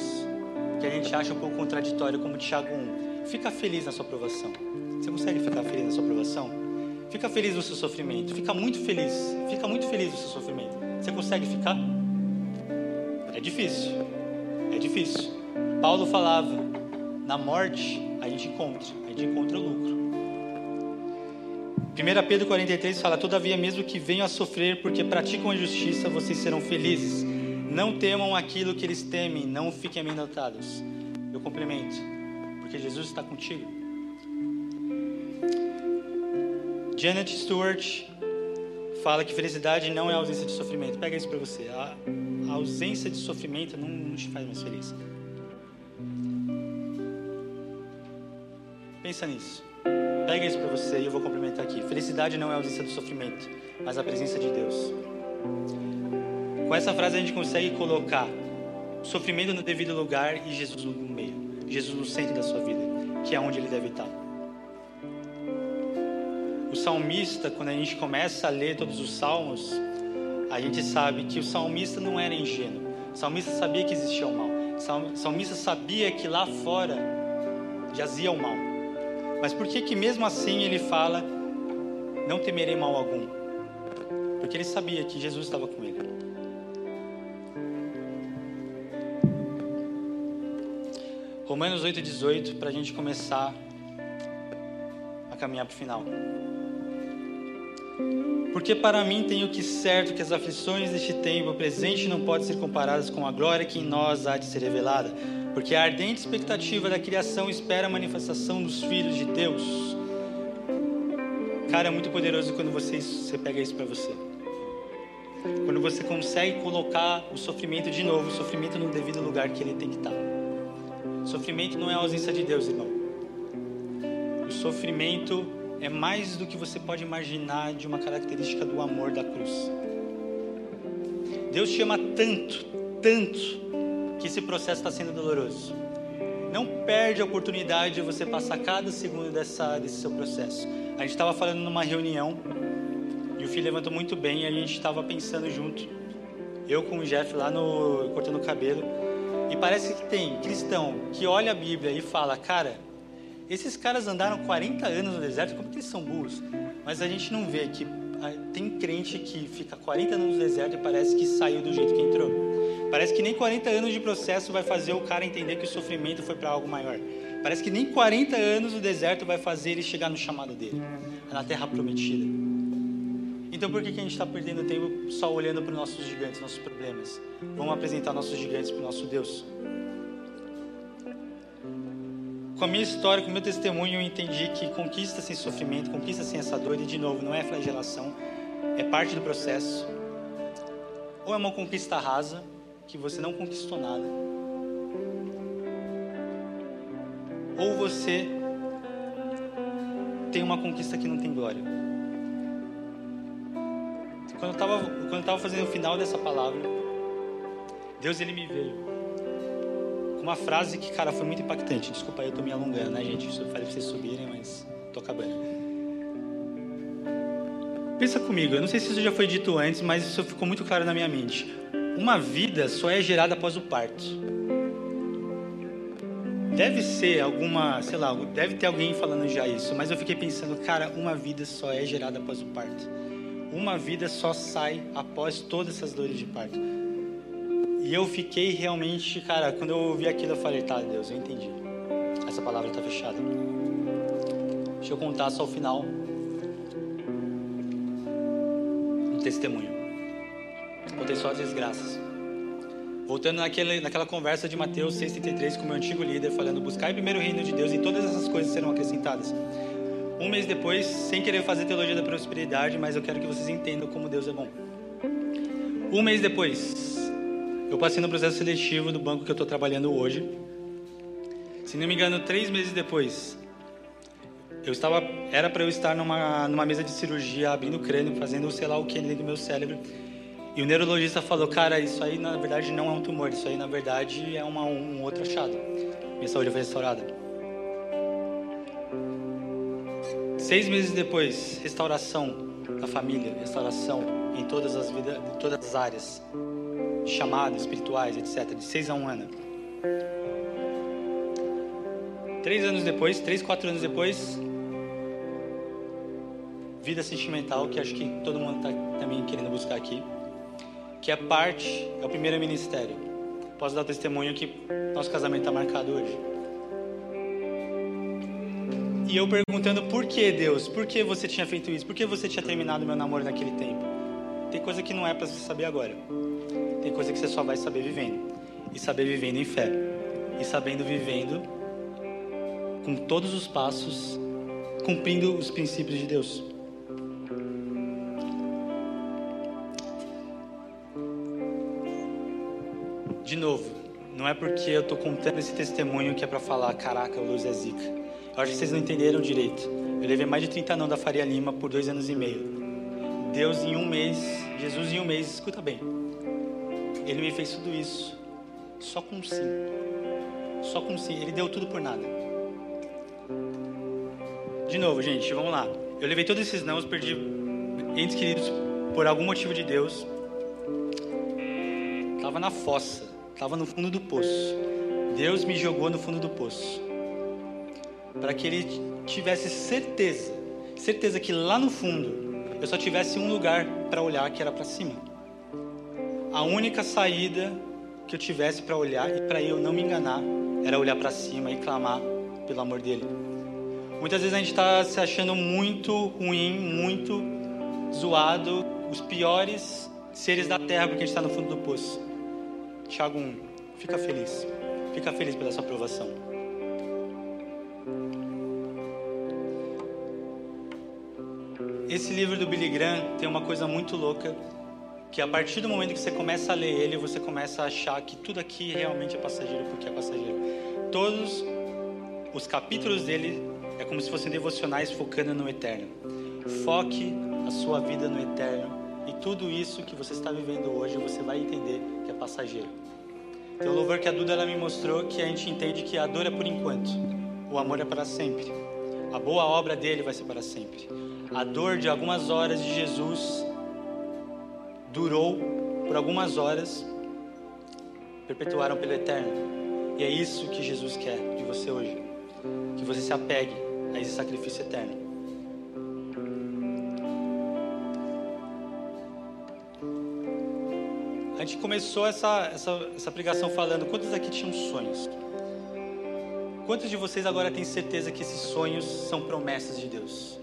que a gente acha um pouco contraditório, como Tiago 1. Fica feliz na sua aprovação. Você consegue ficar feliz na sua aprovação? Fica feliz no seu sofrimento. Fica muito feliz. Fica muito feliz no seu sofrimento. Você consegue ficar? É difícil. É difícil. Paulo falava: na morte a gente encontra, a gente encontra o lucro. 1 Pedro 43 fala: Todavia, mesmo que venham a sofrer porque praticam a justiça, vocês serão felizes. Não temam aquilo que eles temem, não fiquem amedrontados. Eu complemento, porque Jesus está contigo. Janet Stewart fala que felicidade não é ausência de sofrimento. Pega isso para você. A, a, ausência de sofrimento não, te faz mais feliz. Pensa nisso. Pega isso para você e eu vou complementar aqui. Felicidade não é a ausência do sofrimento, mas a presença de Deus. Com essa frase a gente consegue colocar sofrimento no devido lugar e Jesus no meio. Jesus no centro da sua vida, que é onde ele deve estar. O salmista, quando a gente começa a ler todos os salmos, a gente sabe que o salmista não era ingênuo. O salmista sabia que existia o mal. O salmista sabia que lá fora jazia o mal. Mas por que que mesmo assim ele fala: "Não temerei mal algum"? Porque ele sabia que Jesus estava com ele. Romanos 8,18, para a gente começar a caminhar para o final. Porque para mim tenho que certo que as aflições deste tempo presente não podem ser comparadas com a glória que em nós há de ser revelada. Porque a ardente expectativa da criação espera a manifestação dos filhos de Deus. Cara, é muito poderoso quando você, você pega isso para você. Quando você consegue colocar o sofrimento de novo, o sofrimento no devido lugar que ele tem que estar. O sofrimento não é a ausência de Deus, irmão. O sofrimento é mais do que você pode imaginar de uma característica do amor da cruz. Deus te ama tanto, tanto, que esse processo está sendo doloroso. Não perde a oportunidade de você passar cada segundo dessa, desse seu processo. A gente estava falando numa reunião e o filho levantou muito bem e a gente estava pensando junto. Eu com o Jeff lá no cortando o cabelo. E parece que tem cristão que olha a Bíblia e fala, cara, esses caras andaram 40 anos no deserto, como que eles são burros? Mas a gente não vê que ah, tem crente que fica 40 anos no deserto e parece que saiu do jeito que entrou. Parece que nem 40 anos de processo vai fazer o cara entender que o sofrimento foi para algo maior. Parece que nem 40 anos no deserto vai fazer ele chegar no chamado dele, na terra prometida. Então por que, que a gente está perdendo tempo só olhando para os nossos gigantes, nossos problemas? Vamos apresentar nossos gigantes para o nosso Deus com a minha história, com o meu testemunho, eu entendi que conquista sem sofrimento, conquista sem essa dor, e de novo, não é flagelação, é parte do processo. Ou é uma conquista rasa, que você não conquistou nada. Ou você tem uma conquista que não tem glória. Quando eu estava fazendo o final dessa palavra, Deus ele me veio uma frase que, cara, foi muito impactante. Desculpa aí, eu tô me alongando, né, gente? Eu falei pra vocês subirem, mas tô acabando. Pensa comigo, eu não sei se isso já foi dito antes, mas isso ficou muito claro na minha mente. Uma vida só é gerada após o parto. Deve ser alguma, sei lá, deve ter alguém falando já isso, mas eu fiquei pensando, cara, uma vida só é gerada após o parto. Uma vida só sai após todas essas dores de parto. E eu fiquei realmente, cara, quando eu ouvi aquilo, eu falei, tá, Deus, eu entendi. Essa palavra está fechada. Deixa eu contar só o final. Um testemunho. Contei só as desgraças. Voltando naquele, naquela conversa de Mateus 6,33 com o meu antigo líder, falando: Buscai primeiro o reino de Deus e todas essas coisas serão acrescentadas. Um mês depois, sem querer fazer teologia da prosperidade, mas eu quero que vocês entendam como Deus é bom. Um mês depois, eu passei no processo seletivo do banco que eu estou trabalhando hoje. Se não me engano, três meses depois, eu estava, era para eu estar numa, numa mesa de cirurgia, abrindo o crânio, fazendo sei lá o que dentro do meu cérebro. E o neurologista falou, cara, isso aí na verdade não é um tumor, isso aí na verdade é uma, um outro achado. Minha saúde foi restaurada. Seis meses depois, restauração da família, restauração em todas as vidas, em todas as áreas chamados espirituais, etc., de seis a um ano. Três anos depois, três, quatro anos depois, vida sentimental, que acho que todo mundo está também querendo buscar aqui, que é parte, é o primeiro ministério. Posso dar testemunho que nosso casamento está marcado hoje. E eu perguntando por que Deus, por que você tinha feito isso, por que você tinha terminado meu namoro naquele tempo. Tem coisa que não é para você saber agora. Tem coisa que você só vai saber vivendo. E saber vivendo em fé. E sabendo vivendo com todos os passos, cumprindo os princípios de Deus. De novo, não é porque eu estou contando esse testemunho que é para falar, caraca, o Luz é zica. Eu acho que vocês não entenderam direito. Eu levei mais de 30 não da Faria Lima por dois anos e meio. Deus em um mês, Jesus em um mês, escuta bem. Ele me fez tudo isso só com sim. Só com sim. Ele deu tudo por nada. De novo, gente, vamos lá. Eu levei todos esses nãos, perdi entes queridos por algum motivo de Deus. Tava na fossa, tava no fundo do poço. Deus me jogou no fundo do poço. Para que ele tivesse certeza, certeza que lá no fundo eu só tivesse um lugar para olhar que era para cima a única saída que eu tivesse para olhar e para eu não me enganar era olhar para cima e clamar pelo amor dele. Muitas vezes a gente está se achando muito ruim, muito zoado, os piores seres da terra porque a gente está no fundo do poço. Tiago 1, fica feliz. Fica feliz pela sua aprovação. Esse livro do Billy Graham tem uma coisa muito louca, que a partir do momento que você começa a ler ele, você começa a achar que tudo aqui realmente é passageiro porque é passageiro. Todos os capítulos dele é como se fossem devocionais focando no eterno. Foque a sua vida no eterno e tudo isso que você está vivendo hoje você vai entender que é passageiro. Tem um louvor que a Duda ela me mostrou que a gente entende que a dor é por enquanto, o amor é para sempre. A boa obra dele vai ser para sempre. A dor de algumas horas de Jesus durou por algumas horas, perpetuaram pelo eterno. E é isso que Jesus quer de você hoje. Que você se apegue a esse sacrifício eterno. A gente começou essa, essa, essa pregação falando: quantos aqui tinham sonhos? Quantos de vocês agora têm certeza que esses sonhos são promessas de Deus?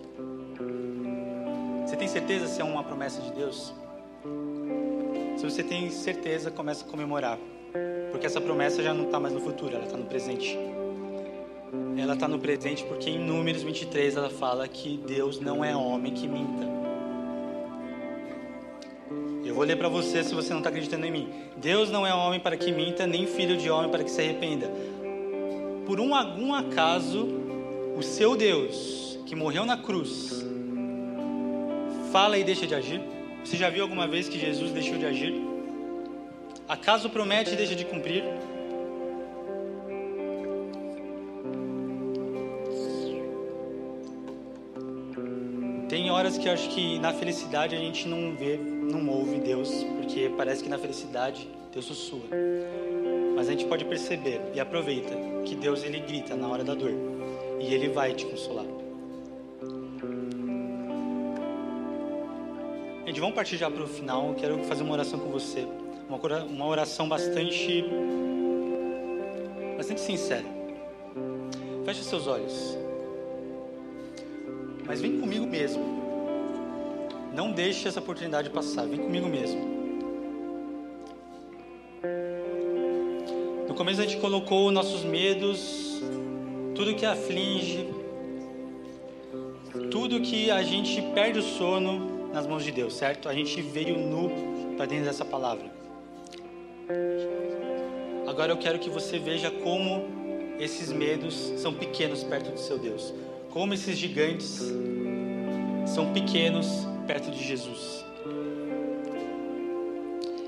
Você tem certeza se é uma promessa de Deus? Se você tem certeza, começa a comemorar. Porque essa promessa já não está mais no futuro, ela está no presente. Ela está no presente porque em Números 23 ela fala que Deus não é homem que minta. Eu vou ler para você se você não está acreditando em mim. Deus não é homem para que minta, nem filho de homem para que se arrependa por um algum acaso, o seu Deus, que morreu na cruz, fala e deixa de agir? Você já viu alguma vez que Jesus deixou de agir? Acaso promete e deixa de cumprir? Tem horas que eu acho que na felicidade a gente não vê, não ouve Deus, porque parece que na felicidade Deus sussurra. Mas a gente pode perceber e aproveita que Deus ele grita na hora da dor e ele vai te consolar. Gente, vamos partir já para o final. Quero fazer uma oração com você, uma oração bastante, bastante sincera. Feche seus olhos, mas vem comigo mesmo. Não deixe essa oportunidade passar. Vem comigo mesmo. No começo a gente colocou nossos medos, tudo que aflige, tudo que a gente perde o sono nas mãos de Deus, certo? A gente veio nu para dentro dessa palavra. Agora eu quero que você veja como esses medos são pequenos perto do seu Deus. Como esses gigantes são pequenos perto de Jesus.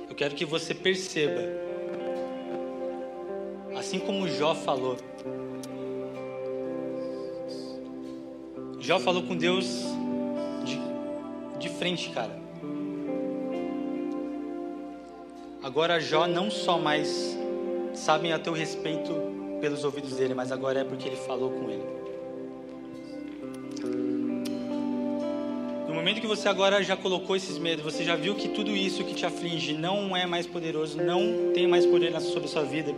Eu quero que você perceba Assim como Jó falou. Jó falou com Deus de, de frente, cara. Agora Jó não só mais sabem a teu respeito pelos ouvidos dele, mas agora é porque ele falou com ele. No momento que você agora já colocou esses medos, você já viu que tudo isso que te aflige não é mais poderoso, não tem mais poder sobre a sua vida.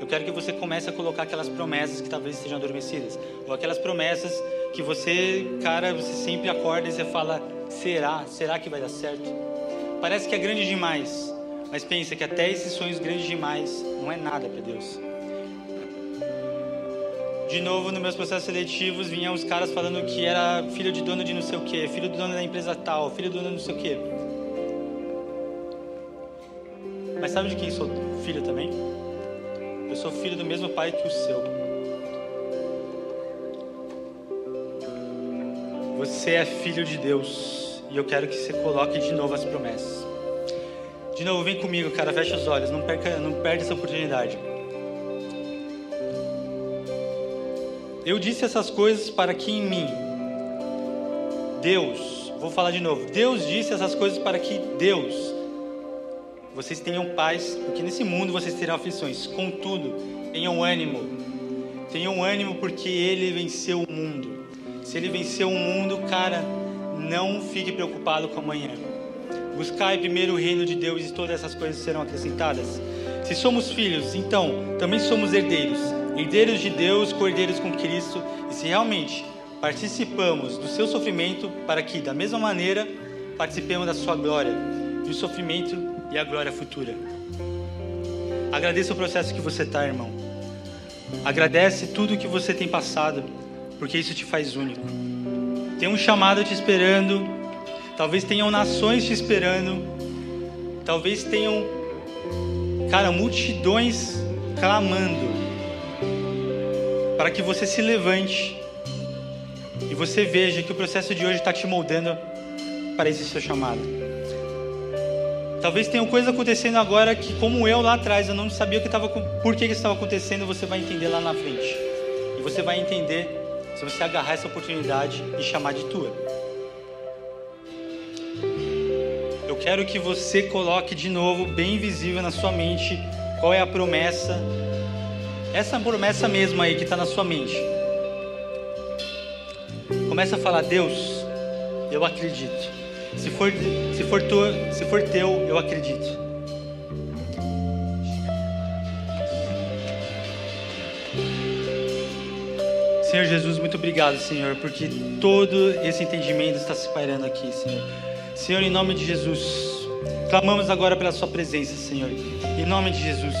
Eu quero que você comece a colocar aquelas promessas que talvez estejam adormecidas. Ou aquelas promessas que você, cara, você sempre acorda e você fala: será? Será que vai dar certo? Parece que é grande demais. Mas pensa que até esses sonhos grandes demais não é nada para Deus. De novo, nos meus processos seletivos, vinham os caras falando que era filho de dono de não sei o que, filho do dono da empresa tal, filho do dono de não sei o que. Mas sabe de quem sou filho também? Eu sou filho do mesmo pai que o seu. Você é filho de Deus. E eu quero que você coloque de novo as promessas. De novo, vem comigo, cara. Fecha os olhos. Não, perca, não perde essa oportunidade. Eu disse essas coisas para que em mim, Deus, vou falar de novo. Deus disse essas coisas para que Deus vocês tenham paz, porque nesse mundo vocês terão aflições. Contudo, tenham ânimo. Tenham ânimo porque ele venceu o mundo. Se ele venceu o mundo, cara, não fique preocupado com amanhã. Buscai primeiro o reino de Deus e todas essas coisas serão acrescentadas. Se somos filhos, então também somos herdeiros, herdeiros de Deus, cordeiros com Cristo, e se realmente participamos do seu sofrimento, para que, da mesma maneira, participemos da sua glória, do sofrimento e a glória futura. Agradeça o processo que você está, irmão. Agradece tudo que você tem passado, porque isso te faz único. Tem um chamado te esperando, talvez tenham nações te esperando, talvez tenham, cara, multidões clamando para que você se levante e você veja que o processo de hoje está te moldando para esse seu chamado. Talvez tenha coisa acontecendo agora que, como eu lá atrás, eu não sabia que estava, por que, que estava acontecendo, você vai entender lá na frente. E você vai entender se você agarrar essa oportunidade e chamar de tua. Eu quero que você coloque de novo, bem visível na sua mente, qual é a promessa. Essa promessa mesmo aí que está na sua mente. Começa a falar, Deus, eu acredito. Se for, se for, se for teu, eu acredito. Senhor Jesus, muito obrigado, Senhor, porque todo esse entendimento está se pairando aqui, Senhor. Senhor, em nome de Jesus, clamamos agora pela Sua presença, Senhor. Em nome de Jesus.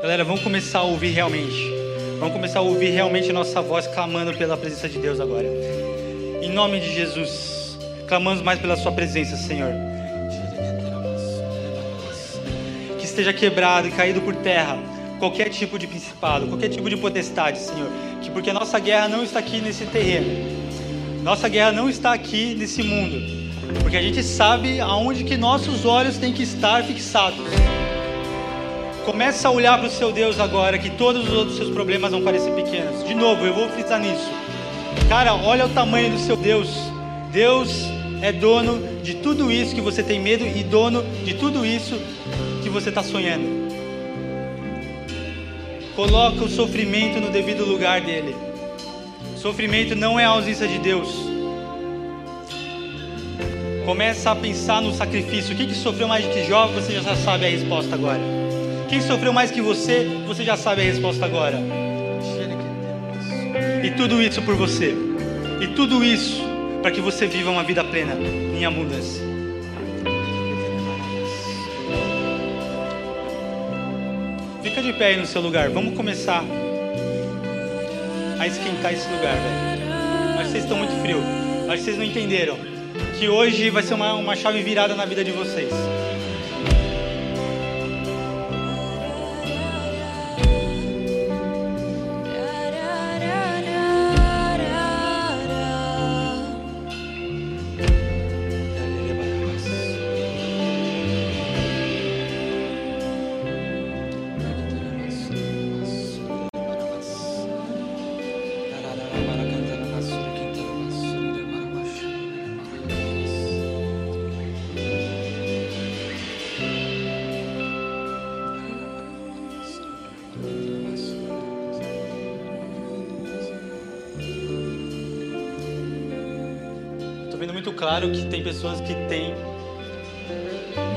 Galera, vamos começar a ouvir realmente. Vamos começar a ouvir realmente a nossa voz clamando pela presença de Deus agora. Em nome de Jesus, clamamos mais pela Sua presença, Senhor. Esteja quebrado e caído por terra qualquer tipo de principado, qualquer tipo de potestade, Senhor. Que porque nossa guerra não está aqui nesse terreno. Nossa guerra não está aqui nesse mundo. Porque a gente sabe aonde que nossos olhos têm que estar fixados. Começa a olhar para o seu Deus agora, que todos os outros seus problemas vão parecer pequenos. De novo, eu vou frisar nisso. Cara, olha o tamanho do seu Deus. Deus é dono de tudo isso que você tem medo e dono de tudo isso que você está sonhando. Coloca o sofrimento no devido lugar dele. Sofrimento não é a ausência de Deus. Começa a pensar no sacrifício. O que, que sofreu mais que Jó? Você já sabe a resposta agora. Quem sofreu mais que você, você já sabe a resposta agora. E tudo isso por você. E tudo isso para que você viva uma vida plena em abundância. Fica de pé aí no seu lugar. Vamos começar a esquentar esse lugar, velho. Mas vocês estão muito frio. Mas vocês não entenderam que hoje vai ser uma, uma chave virada na vida de vocês. Pessoas que têm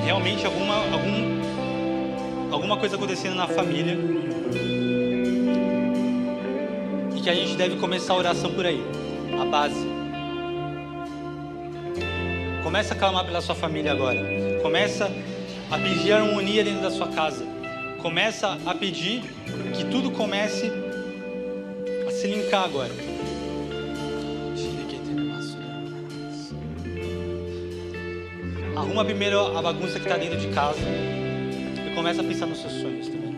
realmente alguma, algum, alguma coisa acontecendo na família e que a gente deve começar a oração por aí, a base. Começa a clamar pela sua família agora. Começa a pedir harmonia dentro da sua casa. Começa a pedir que tudo comece a se linkar agora. Arruma primeiro a bagunça que está dentro de casa e começa a pensar nos seus sonhos também.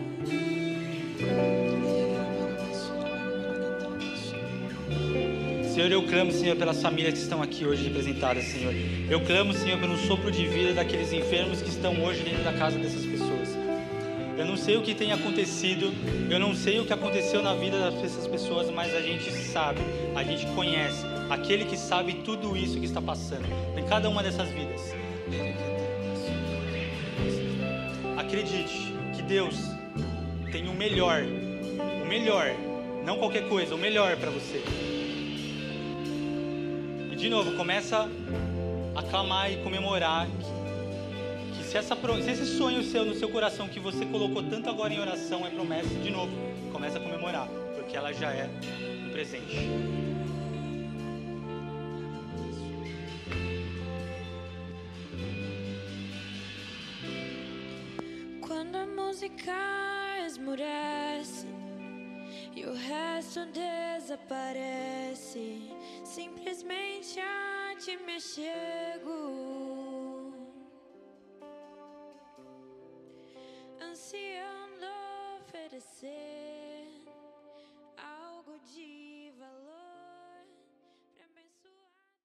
Senhor, eu clamo, Senhor, pelas famílias que estão aqui hoje representadas, Senhor. Eu clamo, Senhor, pelo sopro de vida daqueles enfermos que estão hoje dentro da casa dessas pessoas. Eu não sei o que tem acontecido, eu não sei o que aconteceu na vida dessas pessoas, mas a gente sabe, a gente conhece aquele que sabe tudo isso que está passando em cada uma dessas vidas. Acredite que Deus tem o melhor, o melhor, não qualquer coisa, o melhor para você. E de novo, começa a clamar e comemorar que, que se, essa, se esse sonho seu no seu coração que você colocou tanto agora em oração é promessa, de novo, começa a comemorar, porque ela já é no presente. ficar esmurece e o resto desaparece. Simplesmente a ti me chego. Ansiando oferecer algo de